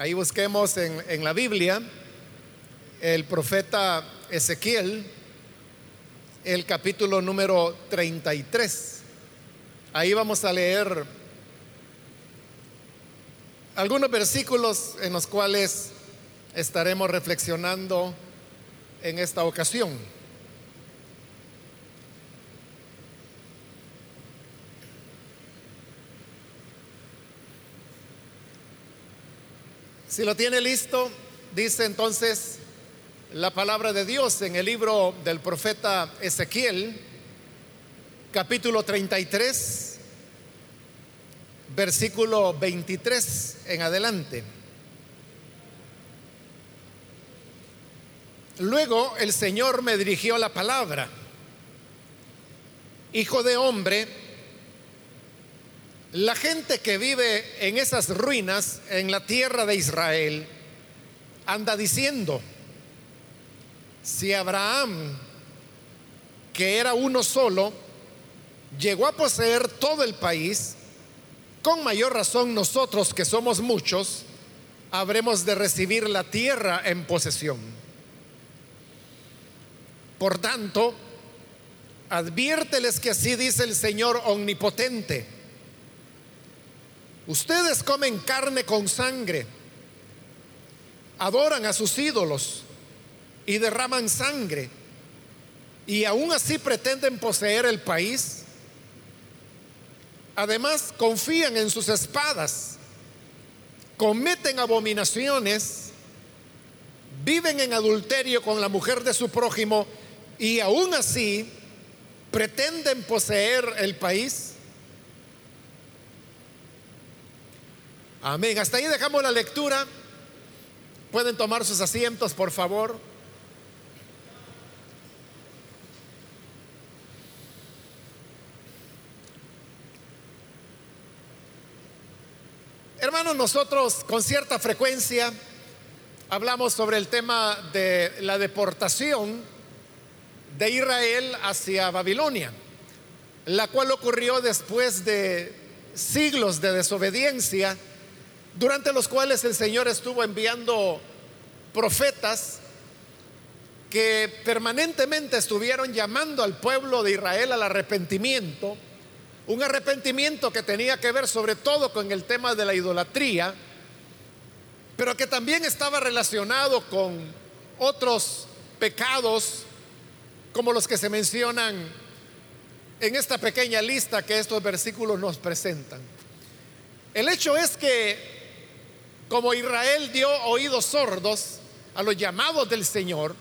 Ahí busquemos en, la Biblia el profeta Ezequiel, el capítulo número 33. Ahí vamos a leer algunos versículos en los cuales estaremos reflexionando en esta ocasión. Si lo tiene listo, dice entonces la palabra de Dios en el libro del profeta Ezequiel, capítulo 33, versículo 23 en adelante. Luego el Señor me dirigió la palabra, Hijo de hombre, la gente que vive en esas ruinas en la tierra de Israel anda diciendo, si Abraham, que era uno solo, llegó a poseer todo el país, con mayor razón nosotros que somos muchos, habremos de recibir la tierra en posesión. Por tanto, adviérteles que así dice el Señor omnipotente Ustedes comen carne con sangre, adoran a sus ídolos y derraman sangre y aún así pretenden poseer el país. Además, confían en sus espadas, cometen abominaciones, viven en adulterio con la mujer de su prójimo y aún así pretenden poseer el país. Amén. Hasta ahí dejamos la lectura. Pueden tomar sus asientos, por favor. Hermanos, nosotros con cierta frecuencia hablamos sobre el tema de la deportación de Israel hacia Babilonia, la cual ocurrió después de siglos de desobediencia durante los cuales el Señor estuvo enviando profetas que permanentemente estuvieron llamando al pueblo de Israel al arrepentimiento, un arrepentimiento que tenía que ver sobre todo con el tema de la idolatría, pero que también estaba relacionado con otros pecados como los que se mencionan en esta pequeña lista que estos versículos nos presentan. El hecho es que como Israel dio oídos sordos a los llamados del Señor,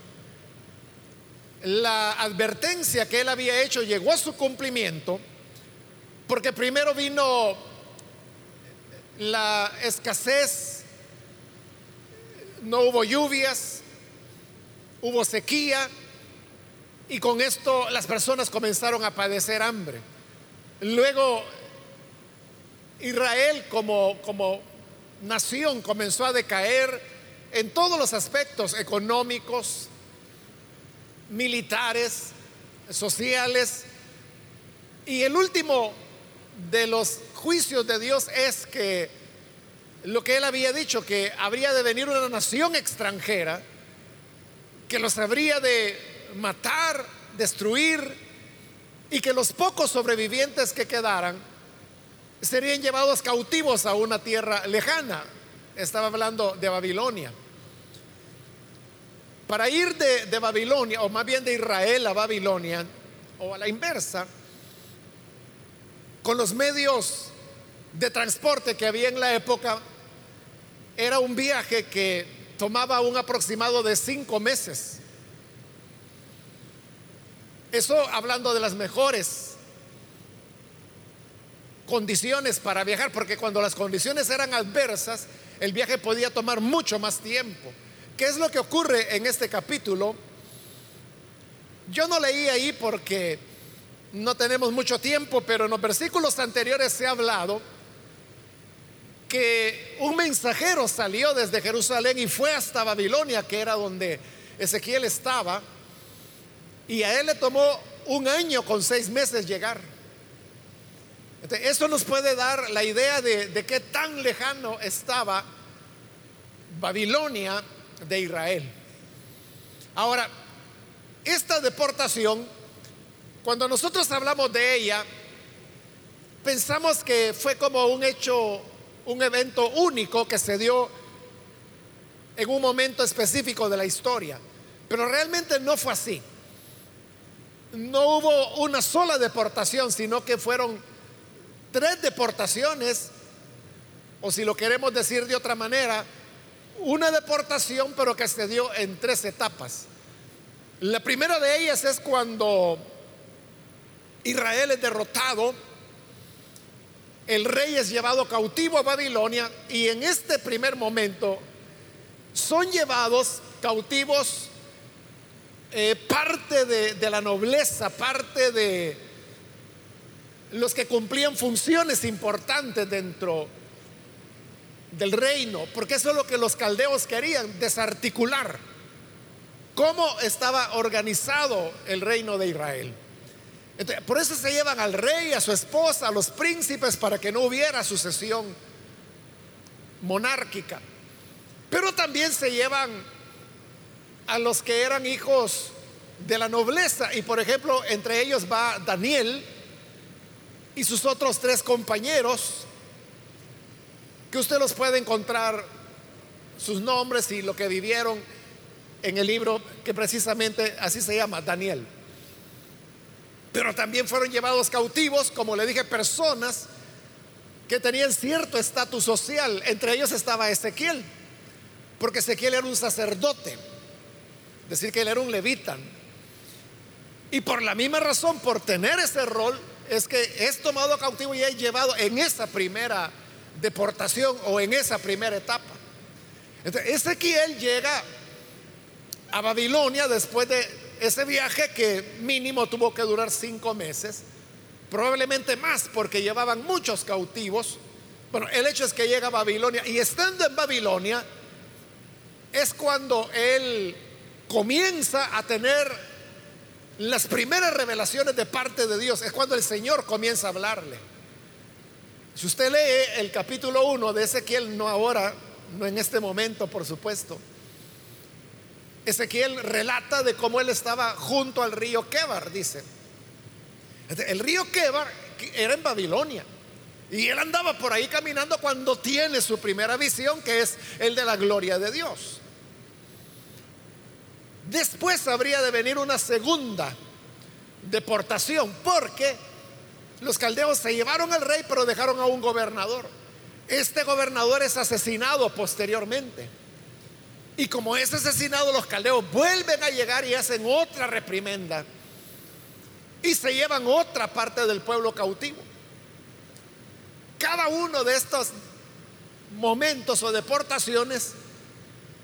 la advertencia que él había hecho llegó a su cumplimiento, porque primero vino la escasez, no hubo lluvias, hubo sequía, y con esto las personas comenzaron a padecer hambre. Luego Israel como, como nación comenzó a decaer en todos los aspectos económicos, militares, sociales. Y el último de los juicios de Dios es que lo que él había dicho, que habría de venir una nación extranjera, que los habría de matar, destruir, y que los pocos sobrevivientes que quedaran serían llevados cautivos a una tierra lejana. Estaba hablando de Babilonia. Para ir de, Babilonia, o más bien de Israel a Babilonia, o a la inversa, con los medios de transporte que había en la época, era un viaje que tomaba un aproximado de cinco meses. Eso hablando de las mejores condiciones para viajar, porque cuando las condiciones eran adversas, el viaje podía tomar mucho más tiempo. ¿Qué es lo que ocurre en este capítulo? Yo no leí ahí porque no tenemos mucho tiempo, pero en los versículos anteriores se ha hablado que un mensajero salió desde Jerusalén y fue hasta Babilonia, que era donde Ezequiel estaba, y a él le tomó un año con seis meses llegar. Esto nos puede dar la idea de, qué tan lejano estaba Babilonia de Israel. Ahora, esta deportación, cuando nosotros hablamos de ella, pensamos que fue como un hecho, un evento único que se dio en un momento específico de la historia. Pero realmente no fue así. No hubo una sola deportación, sino que fueron tres deportaciones, o si lo queremos decir de otra manera, una deportación, pero que se dio en tres etapas. La primera de ellas es cuando Israel es derrotado, el rey es llevado cautivo a Babilonia y en este primer momento son llevados cautivos eh, parte de, de la nobleza, parte de los que cumplían funciones importantes dentro del reino, porque eso es lo que los caldeos querían, desarticular cómo estaba organizado el reino de Israel. por eso se llevan al rey, a su esposa, a los príncipes, para que no hubiera sucesión monárquica. Pero también se llevan a los que eran hijos de la nobleza. Y por ejemplo, entre ellos va Daniel y sus otros tres compañeros, que usted los puede encontrar sus nombres y lo que vivieron en el libro que precisamente así se llama, Daniel. Pero también fueron llevados cautivos, como le dije, personas que tenían cierto estatus social. Entre ellos estaba Ezequiel porque Ezequiel era un sacerdote, decir que él era un levita. Y por la misma razón, por tener ese rol, es que es tomado cautivo y es llevado en esa primera deportación o en esa primera etapa. Entonces, Ezequiel llega a Babilonia después de ese viaje que mínimo tuvo que durar cinco meses, probablemente más porque llevaban muchos cautivos. Bueno, el hecho es que llega a Babilonia y estando en Babilonia, es cuando él comienza a tener las primeras revelaciones de parte de Dios, es cuando el Señor comienza a hablarle. Si usted lee el capítulo 1 de Ezequiel, no ahora, no en este momento, por supuesto, Ezequiel relata de cómo él estaba junto al río Kebar, dice. El río Kebar era en Babilonia. Y él andaba por ahí caminando cuando tiene su primera visión, que es el de la gloria de Dios. Después habría de venir una segunda deportación, porque los caldeos se llevaron al rey, pero dejaron a un gobernador. Este gobernador es asesinado posteriormente. Y como es asesinado, los caldeos vuelven a llegar y hacen otra reprimenda. Y se llevan otra parte del pueblo cautivo. Cada uno de estos momentos o deportaciones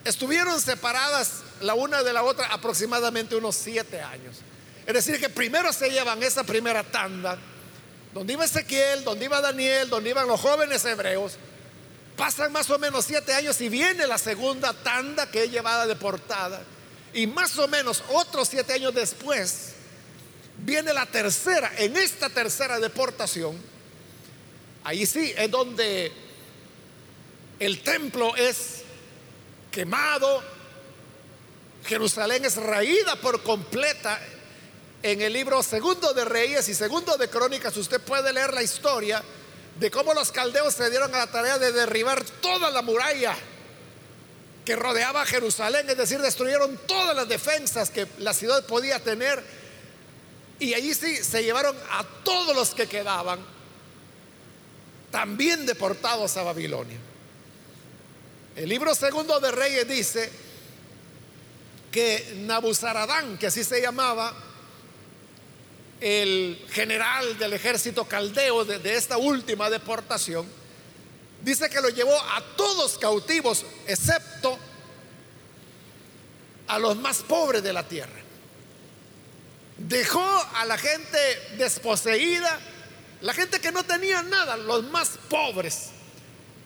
estuvieron separadas la una de la otra aproximadamente unos siete años. Es decir, que primero se llevan esa primera tanda, donde iba Ezequiel, donde iba Daniel, donde iban los jóvenes hebreos. Pasan más o menos siete años y viene la segunda tanda que es llevada deportada. Y más o menos otros siete años después viene la tercera. En esta tercera deportación, ahí sí es donde el templo es quemado, Jerusalén es raída por completa. En el libro segundo de Reyes y segundo de Crónicas usted puede leer la historia de cómo los caldeos se dieron a la tarea de derribar toda la muralla que rodeaba Jerusalén, es decir, destruyeron todas las defensas que la ciudad podía tener. Y allí sí se llevaron a todos los que quedaban, también deportados a Babilonia. El libro segundo de Reyes dice que Nabuzaradán, que así se llamaba, el general del ejército caldeo de, esta última deportación, dice que lo llevó a todos cautivos, excepto a los más pobres de la tierra. Dejó a la gente desposeída, la gente que no tenía nada, los más pobres.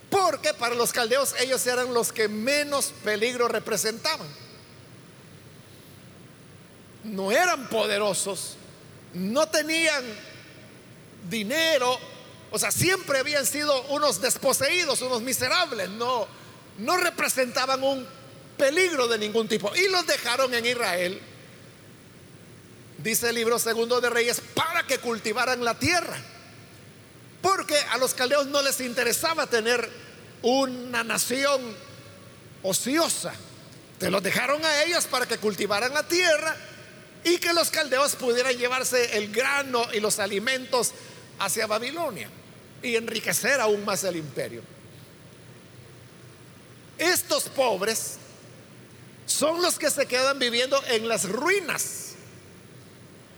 Porque para los caldeos ellos eran los que menos peligro representaban no eran poderosos, no tenían dinero, o sea, siempre habían sido unos desposeídos, unos miserables, no, no representaban un peligro de ningún tipo y los dejaron en Israel, dice el libro segundo de Reyes, para que cultivaran la tierra. Porque a los caldeos no les interesaba tener una nación ociosa. Te los dejaron a ellos para que cultivaran la tierra y que los caldeos pudieran llevarse el grano y los alimentos hacia Babilonia y enriquecer aún más el imperio. Estos pobres son los que se quedan viviendo en las ruinas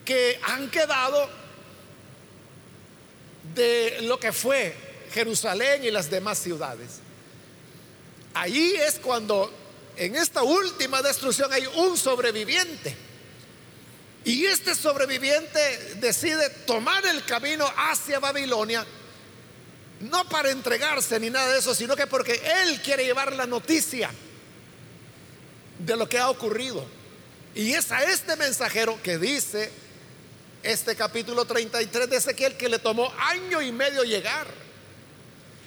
que han quedado de lo que fue Jerusalén y las demás ciudades. Ahí es cuando en esta última destrucción hay un sobreviviente. Y este sobreviviente decide tomar el camino hacia Babilonia, no para entregarse ni nada de eso, sino que porque él quiere llevar la noticia de lo que ha ocurrido. Y es a este mensajero que dice este capítulo 33 de Ezequiel que le tomó año y medio llegar.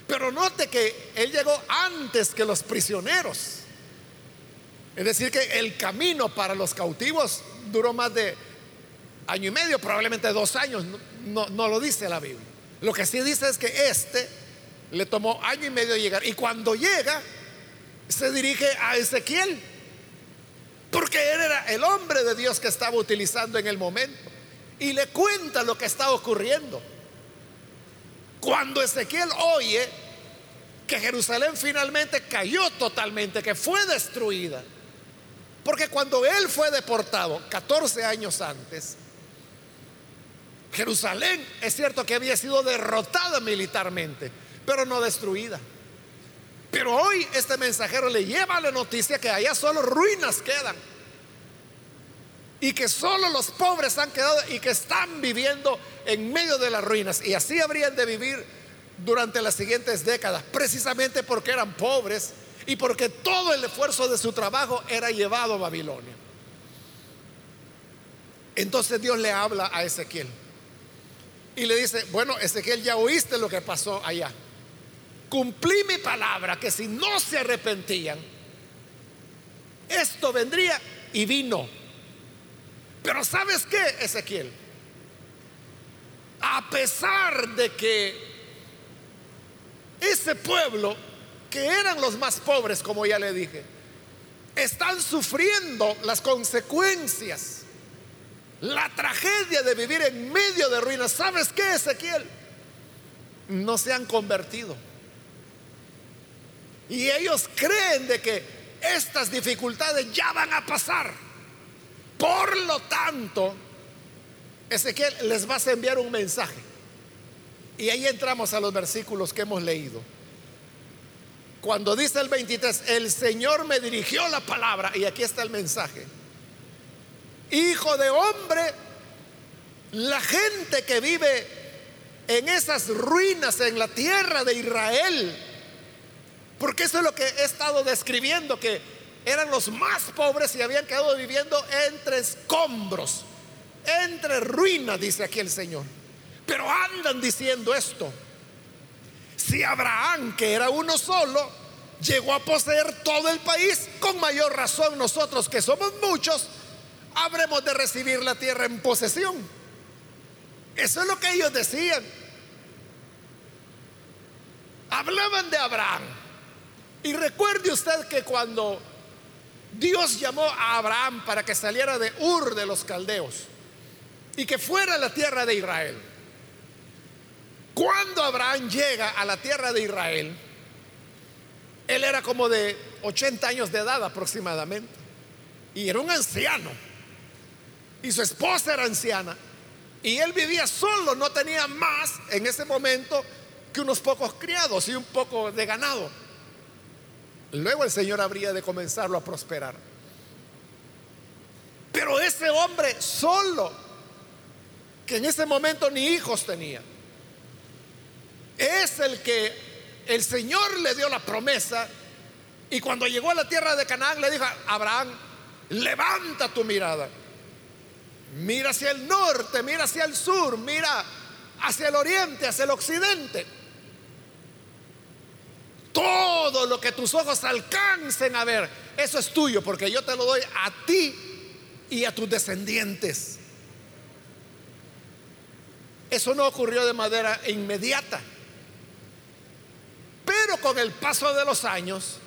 Pero note que él llegó antes que los prisioneros. Es decir, que el camino para los cautivos duró más de año y medio, probablemente dos años, no, lo dice la Biblia. Lo que sí dice es que este le tomó año y medio llegar. Y cuando llega, se dirige a Ezequiel, porque él era el hombre de Dios que estaba utilizando en el momento. Y le cuenta lo que está ocurriendo. Cuando Ezequiel oye que Jerusalén finalmente cayó totalmente, que fue destruida, porque cuando él fue deportado 14 años antes, Jerusalén es cierto que había sido derrotada militarmente, pero no destruida. Pero hoy este mensajero le lleva la noticia que allá solo ruinas quedan. Y que solo los pobres han quedado y que están viviendo en medio de las ruinas. Y así habrían de vivir durante las siguientes décadas, precisamente porque eran pobres y porque todo el esfuerzo de su trabajo era llevado a Babilonia. Entonces Dios le habla a Ezequiel y le dice, bueno, Ezequiel, ya oíste lo que pasó allá. Cumplí mi palabra que si no se arrepentían, esto vendría y vino. Pero ¿sabes qué, Ezequiel? A pesar de que ese pueblo que eran los más pobres, como ya le dije, están sufriendo las consecuencias, la tragedia de vivir en medio de ruinas. ¿Sabes qué, Ezequiel? No se han convertido. Y ellos creen de que estas dificultades ya van a pasar. Por lo tanto, Ezequiel les va a enviar un mensaje. Y ahí entramos a los versículos que hemos leído. Cuando dice el 23, el Señor me dirigió la palabra, y aquí está el mensaje. Hijo de hombre, la gente que vive en esas ruinas en la tierra de Israel, porque eso es lo que he estado describiendo, que eran los más pobres y habían quedado viviendo entre escombros, entre ruinas, dice aquí el Señor. Pero andan diciendo esto. Si Abraham, que era uno solo, llegó a poseer todo el país, con mayor razón nosotros que somos muchos, habremos de recibir la tierra en posesión. Eso es lo que ellos decían. Hablaban de Abraham. Y recuerde usted que cuando Dios llamó a Abraham para que saliera de Ur de los Caldeos y que fuera a la tierra de Israel, cuando Abraham llega a la tierra de Israel, él era como de 80 años de edad aproximadamente. Y era un anciano. Y su esposa era anciana. Y él vivía solo, no tenía más en ese momento que unos pocos criados y un poco de ganado. Luego el Señor habría de comenzarlo a prosperar. Pero ese hombre solo, que en ese momento ni hijos tenía, es el que el Señor le dio la promesa y cuando llegó a la tierra de Canaán le dijo a Abraham, levanta tu mirada, mira hacia el norte, mira hacia el sur, mira hacia el oriente, hacia el occidente. todo lo que tus ojos alcancen a ver, eso es tuyo, porque yo te lo doy a ti y a tus descendientes. Eso no ocurrió de manera inmediata. Con el paso de los años,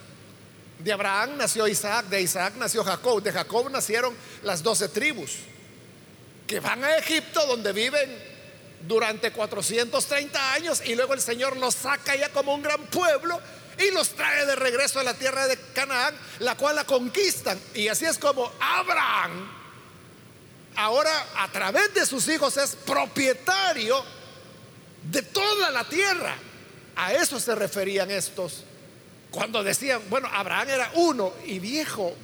de Abraham nació Isaac, de Isaac nació Jacob, de Jacob nacieron las doce tribus, que van a Egipto donde viven durante 430 años y luego el Señor los saca ya como un gran pueblo y los trae de regreso a la tierra de Canaán, la cual la conquistan. Y así es como Abraham, ahora a través de sus hijos, es propietario de toda la tierra. A eso se referían estos cuando decían, bueno, Abraham era uno y viejo.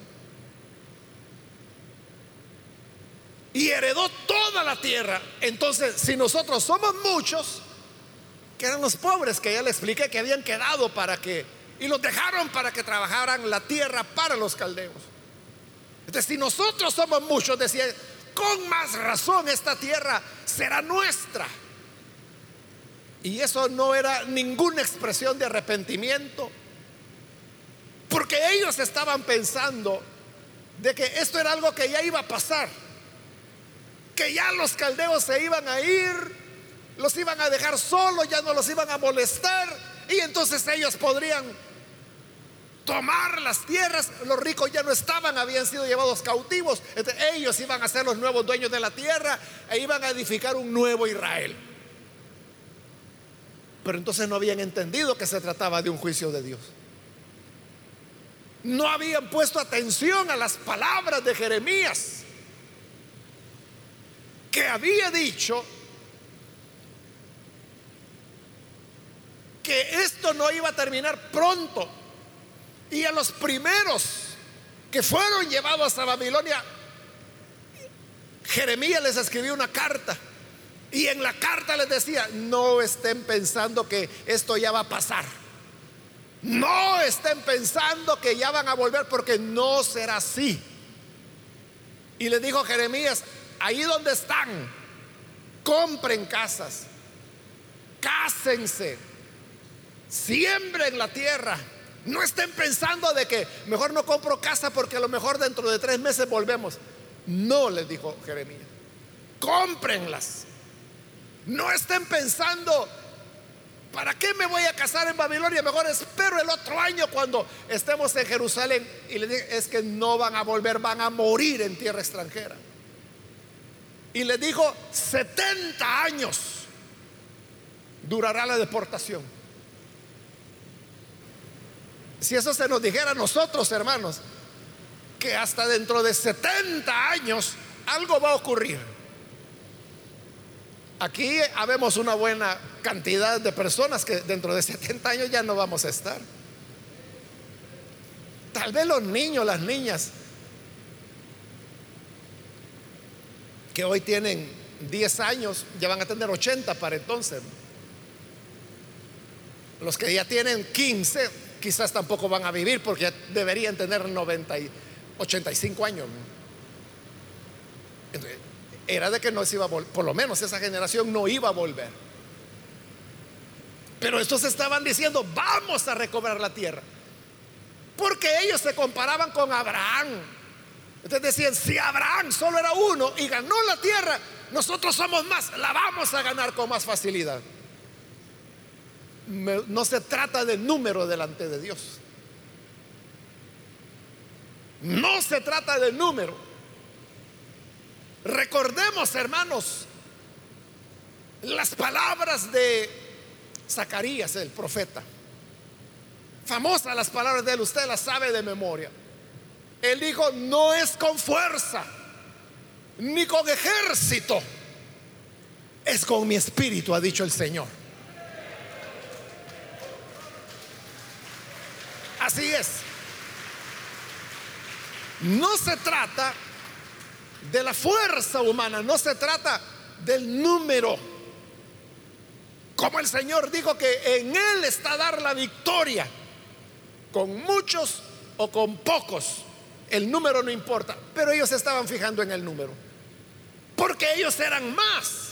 Y heredó toda la tierra. Entonces, si nosotros somos muchos, que eran los pobres que ya le expliqué que habían quedado para que, y los dejaron para que trabajaran la tierra para los caldeos. Entonces, si nosotros somos muchos, decía, con más razón esta tierra será nuestra. Y eso no era ninguna expresión de arrepentimiento, porque ellos estaban pensando de que esto era algo que ya iba a pasar, que ya los caldeos se iban a ir, los iban a dejar solos, ya no los iban a molestar y entonces ellos podrían tomar las tierras. Los ricos ya no estaban, habían sido llevados cautivos. ellos iban a ser los nuevos dueños de la tierra e iban a edificar un nuevo Israel. Pero entonces no habían entendido que se trataba de un juicio de Dios. No habían puesto atención a las palabras de Jeremías, que había dicho que esto no iba a terminar pronto. Y a los primeros que fueron llevados a Babilonia, Jeremías les escribió una carta. Y en la carta les decía, no estén pensando que esto ya va a pasar. No estén pensando que ya van a volver porque no será así. Y le dijo Jeremías, ahí donde están, compren casas, cásense, siembren la tierra. No estén pensando de que mejor no compro casa porque a lo mejor dentro de tres meses volvemos. No, les dijo Jeremías. Cómprenlas. No estén pensando, ¿para qué me voy a casar en Babilonia? Mejor espero el otro año cuando estemos en Jerusalén. Y le dije, es que no van a volver, van a morir en tierra extranjera. Y le dijo, 70 años durará la deportación. Si eso se nos dijera a nosotros, hermanos, que hasta dentro de 70 años algo va a ocurrir. Aquí habemos una buena cantidad de personas que dentro de 70 años ya no vamos a estar. Tal vez los niños, las niñas, que hoy tienen 10 años, ya van a tener 80 para entonces. Los que ya tienen 15 quizás tampoco van a vivir porque deberían tener 90 y 85 años. Era de que no se iba a volver, por lo menos esa generación no iba a volver. Pero estos estaban diciendo, vamos a recobrar la tierra. Porque ellos se comparaban con Abraham. Entonces decían, si Abraham solo era uno y ganó la tierra, nosotros somos más, la vamos a ganar con más facilidad no se trata de número delante de Dios. No se trata de número. Recordemos, hermanos, las palabras de Zacarías, el profeta. Famosas las palabras de él, usted las sabe de memoria. Él dijo, no es con fuerza, ni con ejército, es con mi espíritu, ha dicho el Señor. Así es. No se trata de la fuerza humana, no se trata del número. Como el Señor dijo que en Él está dar la victoria, con muchos o con pocos. El número no importa, pero ellos estaban fijando en el número. Porque ellos eran más.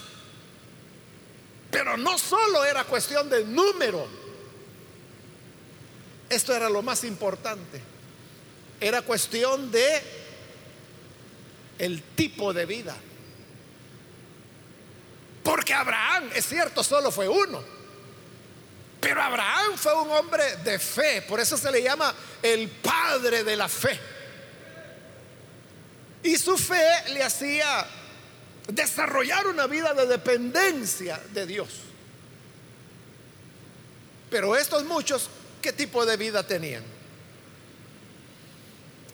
Pero no solo era cuestión de número esto era lo más importante. Era cuestión de el tipo de vida. Porque Abraham, es cierto, solo fue uno. Pero Abraham fue un hombre de fe, por eso se le llama el padre de la fe. Y su fe le hacía desarrollar una vida de dependencia de Dios. Pero estos muchos, ¿qué tipo de vida tenían?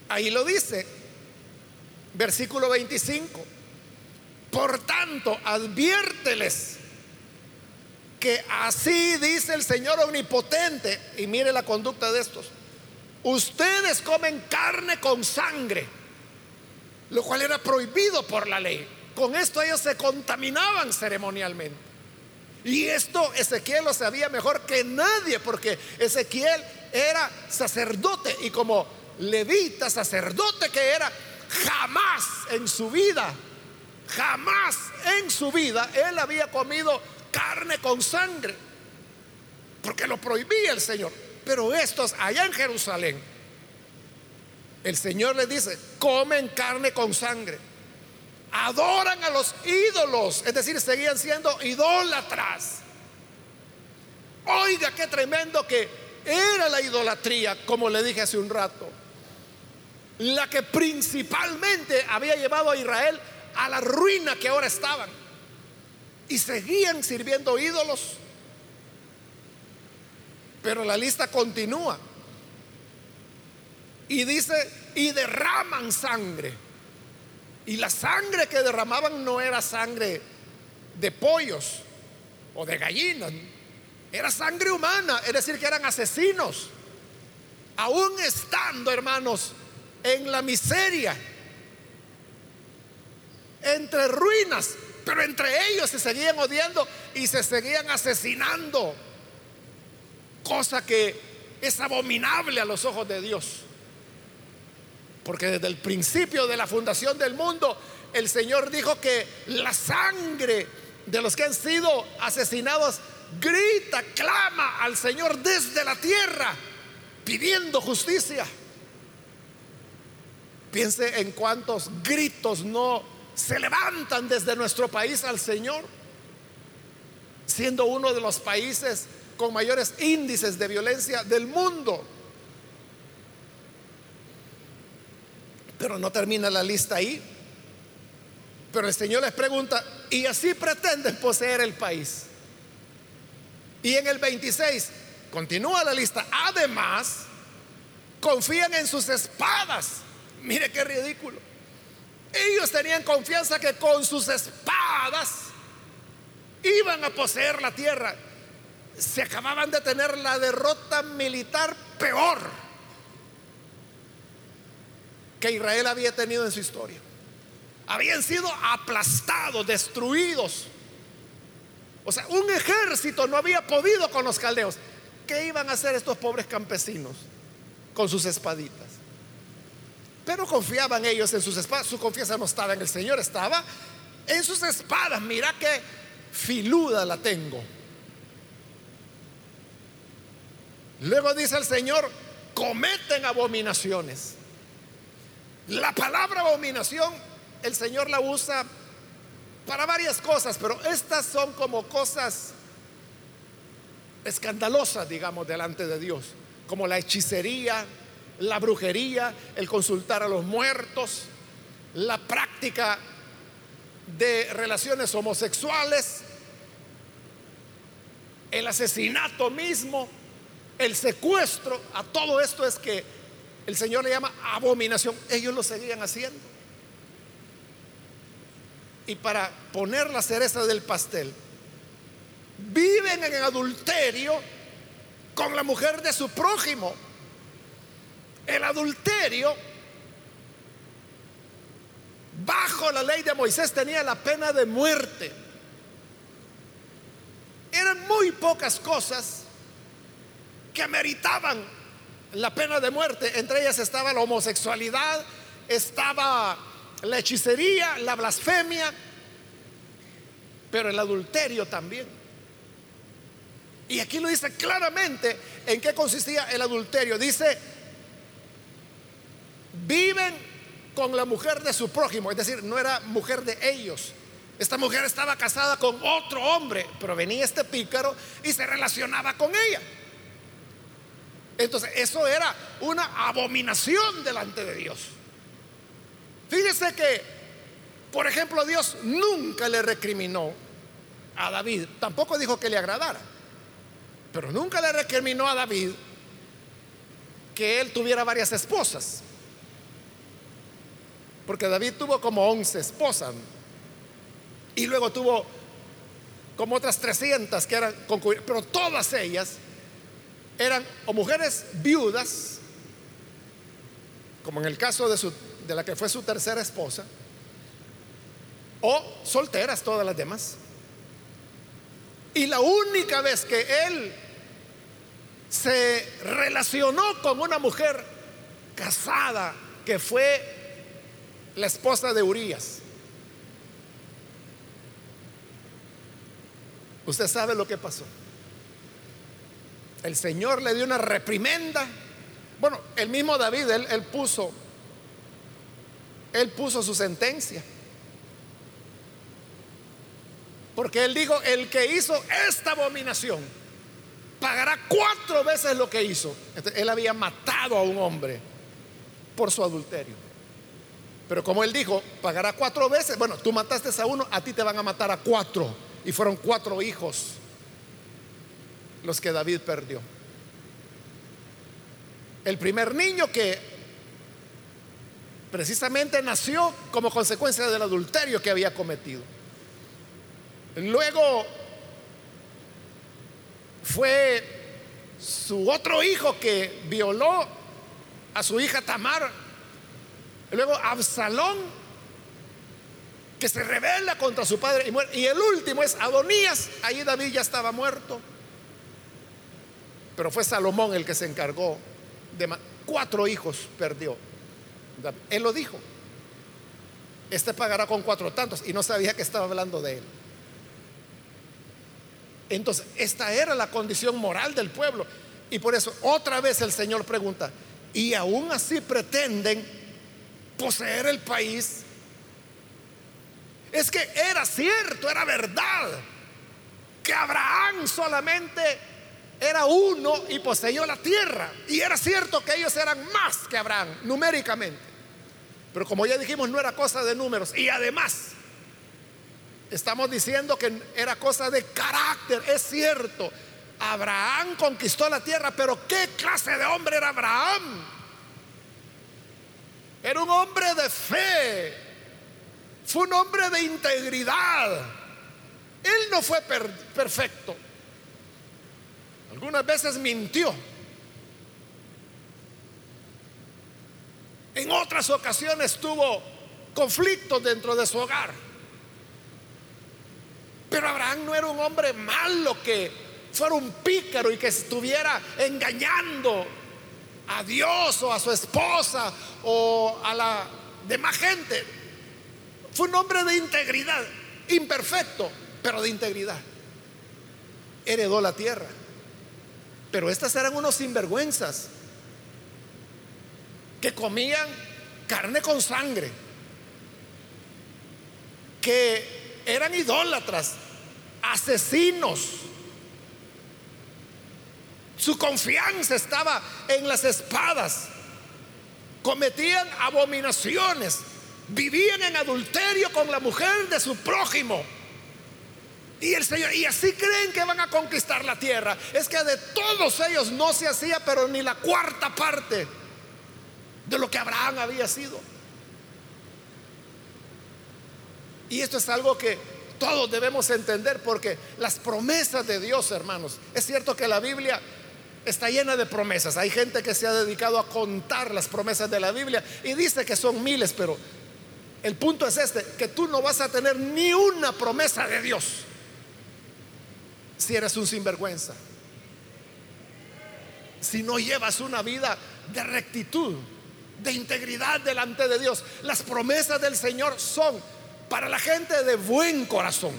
Ahí lo dice, versículo 25. Por tanto, adviérteles que así dice el Señor omnipotente, y mire la conducta de estos, ustedes comen carne con sangre, lo cual era prohibido por la ley. Con esto ellos se contaminaban ceremonialmente. Y esto Ezequiel lo sabía mejor que nadie, porque Ezequiel era sacerdote y como levita, sacerdote que era, jamás en su vida, jamás en su vida, él había comido carne con sangre, porque lo prohibía el Señor. Pero estos allá en Jerusalén, el Señor les dice, comen carne con sangre adoran a los ídolos, es decir, seguían siendo idólatras. Oiga, qué tremendo que era la idolatría, como le dije hace un rato, la que principalmente había llevado a Israel a la ruina que ahora estaban. Y seguían sirviendo ídolos. Pero la lista continúa. Y dice, y derraman sangre. Y la sangre que derramaban no era sangre de pollos o de gallinas, era sangre humana, es decir, que eran asesinos. Aún estando, hermanos, en la miseria, entre ruinas, pero entre ellos se seguían odiando y se seguían asesinando, cosa que es abominable a los ojos de Dios. Porque desde el principio de la fundación del mundo, el Señor dijo que la sangre de los que han sido asesinados grita, clama al Señor desde la tierra, pidiendo justicia. Piense en cuántos gritos no se levantan desde nuestro país al Señor, siendo uno de los países con mayores índices de violencia del mundo. Pero no termina la lista ahí. Pero el Señor les pregunta, y así pretenden poseer el país. Y en el 26, continúa la lista, además, confían en sus espadas. Mire qué ridículo. Ellos tenían confianza que con sus espadas iban a poseer la tierra. Se acababan de tener la derrota militar peor que Israel había tenido en su historia. Habían sido aplastados, destruidos. O sea, un ejército no había podido con los caldeos. ¿Qué iban a hacer estos pobres campesinos con sus espaditas? Pero confiaban ellos en sus espadas. Su confianza no estaba en el Señor, estaba en sus espadas. Mira qué filuda la tengo. Luego dice el Señor, cometen abominaciones. La palabra abominación, el Señor la usa para varias cosas, pero estas son como cosas escandalosas, digamos, delante de Dios, como la hechicería, la brujería, el consultar a los muertos, la práctica de relaciones homosexuales, el asesinato mismo, el secuestro, a todo esto es que el Señor le llama abominación. Ellos lo seguían haciendo. Y para poner la cereza del pastel, viven en adulterio con la mujer de su prójimo. El adulterio, bajo la ley de Moisés, tenía la pena de muerte. Eran muy pocas cosas que meritaban la pena de muerte. Entre ellas estaba la homosexualidad, estaba la hechicería, la blasfemia, pero el adulterio también. Y aquí lo dice claramente en qué consistía el adulterio. Dice, viven con la mujer de su prójimo, es decir, no era mujer de ellos. Esta mujer estaba casada con otro hombre, pero venía este pícaro y se relacionaba con ella. Entonces, eso era una abominación delante de Dios. Fíjese que, por ejemplo, Dios nunca le recriminó a David, tampoco dijo que le agradara, pero nunca le recriminó a David que él tuviera varias esposas. Porque David tuvo como 11 esposas. Y luego tuvo como otras 300 que eran concubinas. Pero todas ellas eran o mujeres viudas, como en el caso de, su, de la que fue su tercera esposa, o solteras todas las demás. Y la única vez que él se relacionó con una mujer casada, que fue la esposa de Urias. Usted sabe lo que pasó. El Señor le dio una reprimenda. Bueno, el mismo David, él, puso, él puso su sentencia. Porque él dijo, el que hizo esta abominación pagará cuatro veces lo que hizo. él había matado a un hombre por su adulterio. Pero como él dijo, pagará cuatro veces. Bueno, tú mataste a uno, a ti te van a matar a cuatro. Y fueron cuatro hijos los que David perdió. El primer niño que precisamente nació como consecuencia del adulterio que había cometido. Luego fue su otro hijo que violó a su hija Tamar Luego Absalón, que se rebela contra su padre y muere. Y el último es Adonías. Ahí David ya estaba muerto. Pero fue Salomón el que se encargó de... Cuatro hijos perdió. Él lo dijo. Este pagará con cuatro tantos. Y no sabía que estaba hablando de él. Entonces, esta era la condición moral del pueblo. Y por eso otra vez el Señor pregunta, y aún así pretenden poseer el país, es que era cierto, era verdad, que Abraham solamente era uno y poseyó la tierra. Y era cierto que ellos eran más que Abraham, numéricamente. Pero como ya dijimos, no era cosa de números. Y además, estamos diciendo que era cosa de carácter. Es cierto, Abraham conquistó la tierra, pero ¿qué clase de hombre era Abraham? Era un hombre de fe. Fue un hombre de integridad. Él no fue perfecto. Algunas veces mintió. En otras ocasiones tuvo conflictos dentro de su hogar. Pero Abraham no era un hombre malo que fuera un pícaro y que estuviera engañando a Dios o a su esposa o a la demás gente. Fue un hombre de integridad, imperfecto, pero de integridad. Heredó la tierra. Pero estas eran unos sinvergüenzas que comían carne con sangre, que eran idólatras, asesinos, su confianza estaba en las espadas. Cometían abominaciones. Vivían en adulterio con la mujer de su prójimo. Y el Señor, y así creen que van a conquistar la tierra. Es que de todos ellos no se hacía, pero ni la cuarta parte de lo que Abraham había sido. Y esto es algo que todos debemos entender porque las promesas de Dios, hermanos, es cierto que la Biblia está llena de promesas. Hay gente que se ha dedicado a contar las promesas de la Biblia y dice que son miles, pero el punto es este, que tú no vas a tener ni una promesa de Dios si eres un sinvergüenza. Si no llevas una vida de rectitud, de integridad delante de Dios. Las promesas del Señor son para la gente de buen corazón,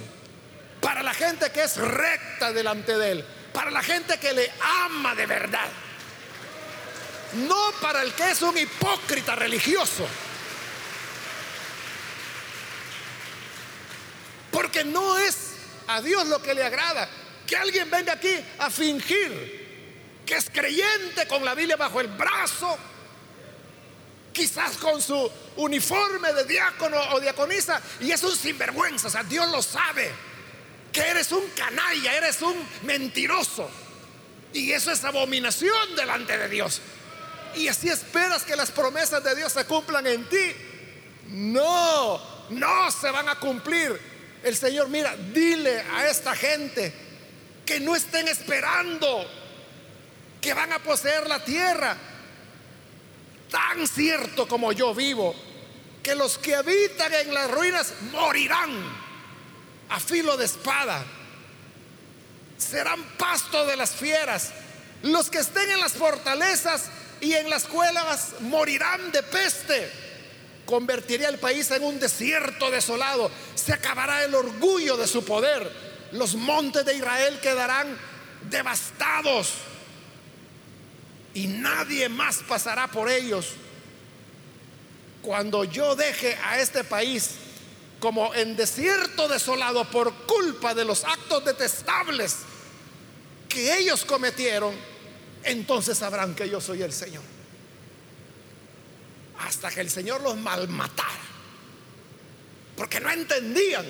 para la gente que es recta delante de Él para la gente que le ama de verdad. No para el que es un hipócrita religioso. Porque no es a Dios lo que le agrada. Que alguien venga aquí a fingir que es creyente con la Biblia bajo el brazo, quizás con su uniforme de diácono o diaconisa, y es un sinvergüenza, o sea, Dios lo sabe, que eres un canalla, eres un mentiroso, y eso es abominación delante de Dios. Y así esperas que las promesas de Dios se cumplan en ti. No, no se van a cumplir. El Señor, mira, dile a esta gente que no estén esperando que van a poseer la tierra. Tan cierto como yo vivo, que los que habitan en las ruinas morirán a filo de espada. Serán pasto de las fieras. Los que estén en las fortalezas y en las cuevas morirán de peste. Convertiría el país en un desierto desolado. Se acabará el orgullo de su poder. Los montes de Israel quedarán devastados y nadie más pasará por ellos. Cuando yo deje a este país como en desierto desolado por culpa de los actos detestables que ellos cometieron, entonces sabrán que yo soy el Señor. Hasta que el Señor los malmatara. Porque no entendían.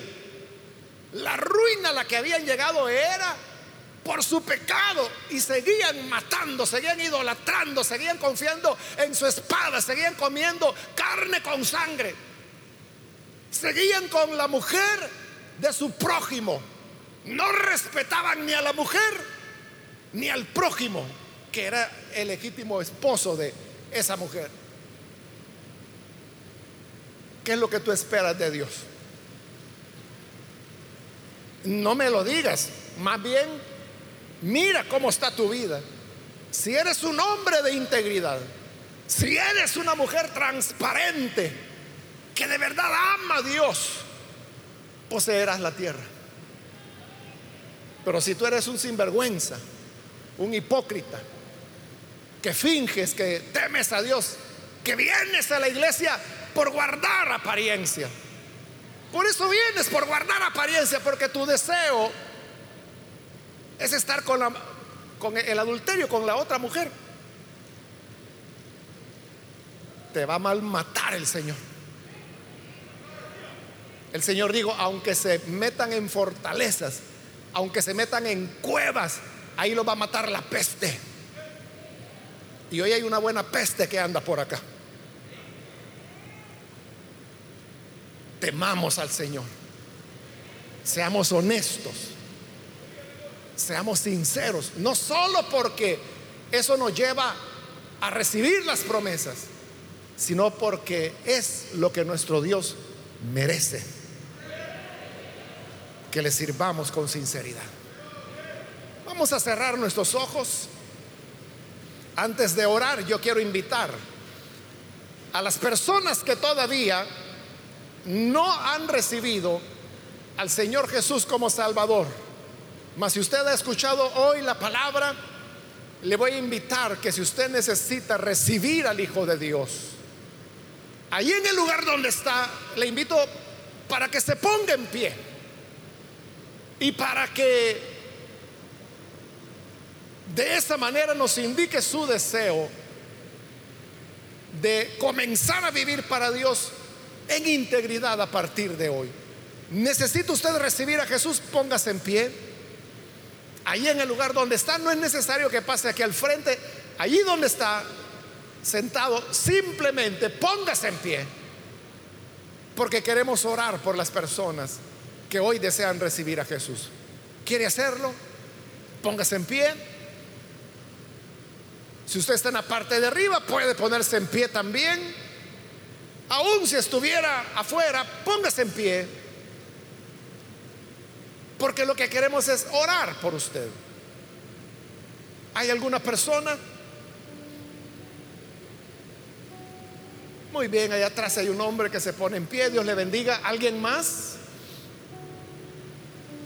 La ruina a la que habían llegado era por su pecado y seguían matando, seguían idolatrando, seguían confiando en su espada, seguían comiendo carne con sangre. Seguían con la mujer de su prójimo. No respetaban ni a la mujer ni al prójimo que era el legítimo esposo de esa mujer. ¿Qué es lo que tú esperas de Dios? No me lo digas, más bien mira cómo está tu vida. Si eres un hombre de integridad, si eres una mujer transparente, que de verdad ama a Dios, poseerás la tierra. Pero si tú eres un sinvergüenza, un hipócrita, que finges que temes a Dios, que vienes a la iglesia por guardar apariencia. Por eso vienes, por guardar apariencia, porque tu deseo es estar con, con el adulterio, con la otra mujer. Te va a malmatar el Señor. El Señor dijo, aunque se metan en fortalezas, aunque se metan en cuevas, ahí lo va a matar la peste. Y hoy hay una buena peste que anda por acá. Temamos al Señor. Seamos honestos. Seamos sinceros. No solo porque eso nos lleva a recibir las promesas, sino porque es lo que nuestro Dios merece. Que le sirvamos con sinceridad. Vamos a cerrar nuestros ojos. Antes de orar, yo quiero invitar a las personas que todavía no han recibido al Señor Jesús como Salvador. Mas si usted ha escuchado hoy la palabra, le voy a invitar que si usted necesita recibir al Hijo de Dios, ahí en el lugar donde está, le invito para que se ponga en pie y para que de esa manera nos indique su deseo de comenzar a vivir para Dios en integridad a partir de hoy. ¿Necesita usted recibir a Jesús? Póngase en pie. Ahí en el lugar donde está, no es necesario que pase aquí al frente. Allí donde está sentado, simplemente póngase en pie. Porque queremos orar por las personas que hoy desean recibir a Jesús. ¿Quiere hacerlo? Póngase en pie. Si usted está en la parte de arriba, puede ponerse en pie también. Aún si estuviera afuera, póngase en pie. Porque lo que queremos es orar por usted. ¿Hay alguna persona? Muy bien, allá atrás hay un hombre que se pone en pie. Dios le bendiga. ¿Alguien más?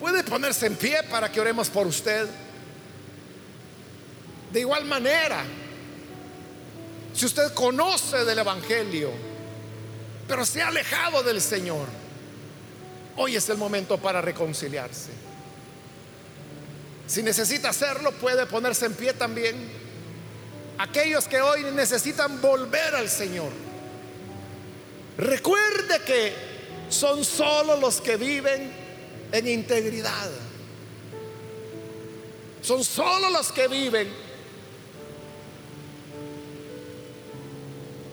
Puede ponerse en pie para que oremos por usted. De igual manera, si usted conoce del Evangelio, pero se ha alejado del Señor, hoy es el momento para reconciliarse. Si necesita hacerlo, puede ponerse en pie también. Aquellos que hoy necesitan volver al Señor, recuerde que son solo los que viven en integridad. Son solo los que viven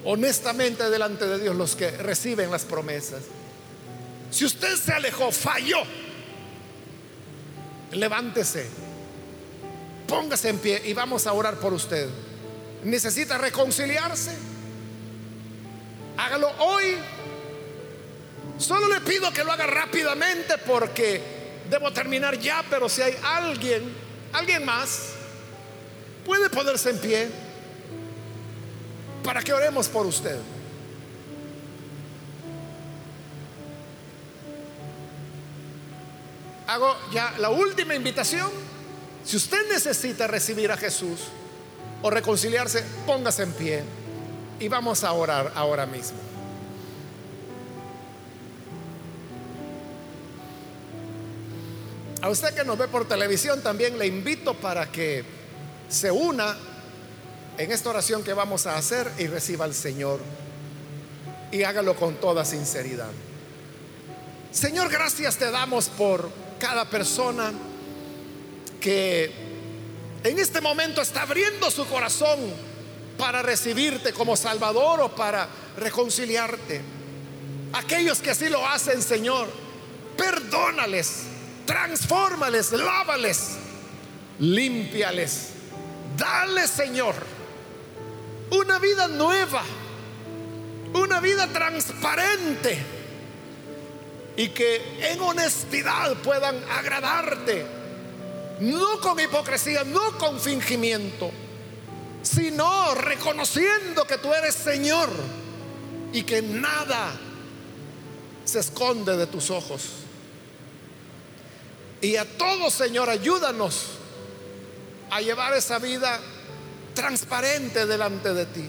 honestamente delante de Dios los que reciben las promesas. Si usted se alejó, falló, levántese, póngase en pie y vamos a orar por usted. ¿Necesita reconciliarse? Hágalo hoy. Solo le pido que lo haga rápidamente porque debo terminar ya, pero si hay alguien, alguien más, puede ponerse en pie para que oremos por usted. Hago ya la última invitación. Si usted necesita recibir a Jesús o reconciliarse, póngase en pie y vamos a orar ahora mismo. A usted que nos ve por televisión también le invito para que se una en esta oración que vamos a hacer y reciba al Señor y hágalo con toda sinceridad. Señor, gracias te damos por cada persona que en este momento está abriendo su corazón para recibirte como Salvador o para reconciliarte. Aquellos que así lo hacen, Señor, perdónales, transfórmales, lávales, límpiales. Dale, Señor una vida nueva, una vida transparente y que en honestidad puedan agradarte, no con hipocresía, no con fingimiento, sino reconociendo que tú eres Señor y que nada se esconde de tus ojos. Y a todos, Señor, ayúdanos a llevar esa vida transparente delante de ti.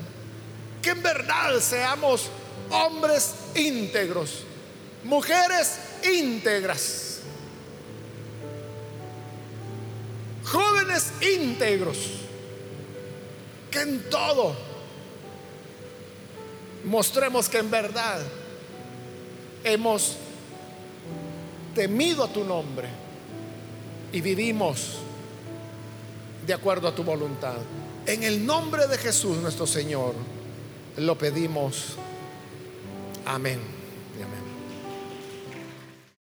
Que en verdad seamos hombres íntegros, mujeres íntegras, jóvenes íntegros, que en todo mostremos que en verdad hemos temido tu nombre y vivimos de acuerdo a tu voluntad. En el nombre de Jesús nuestro Señor lo pedimos. Amén.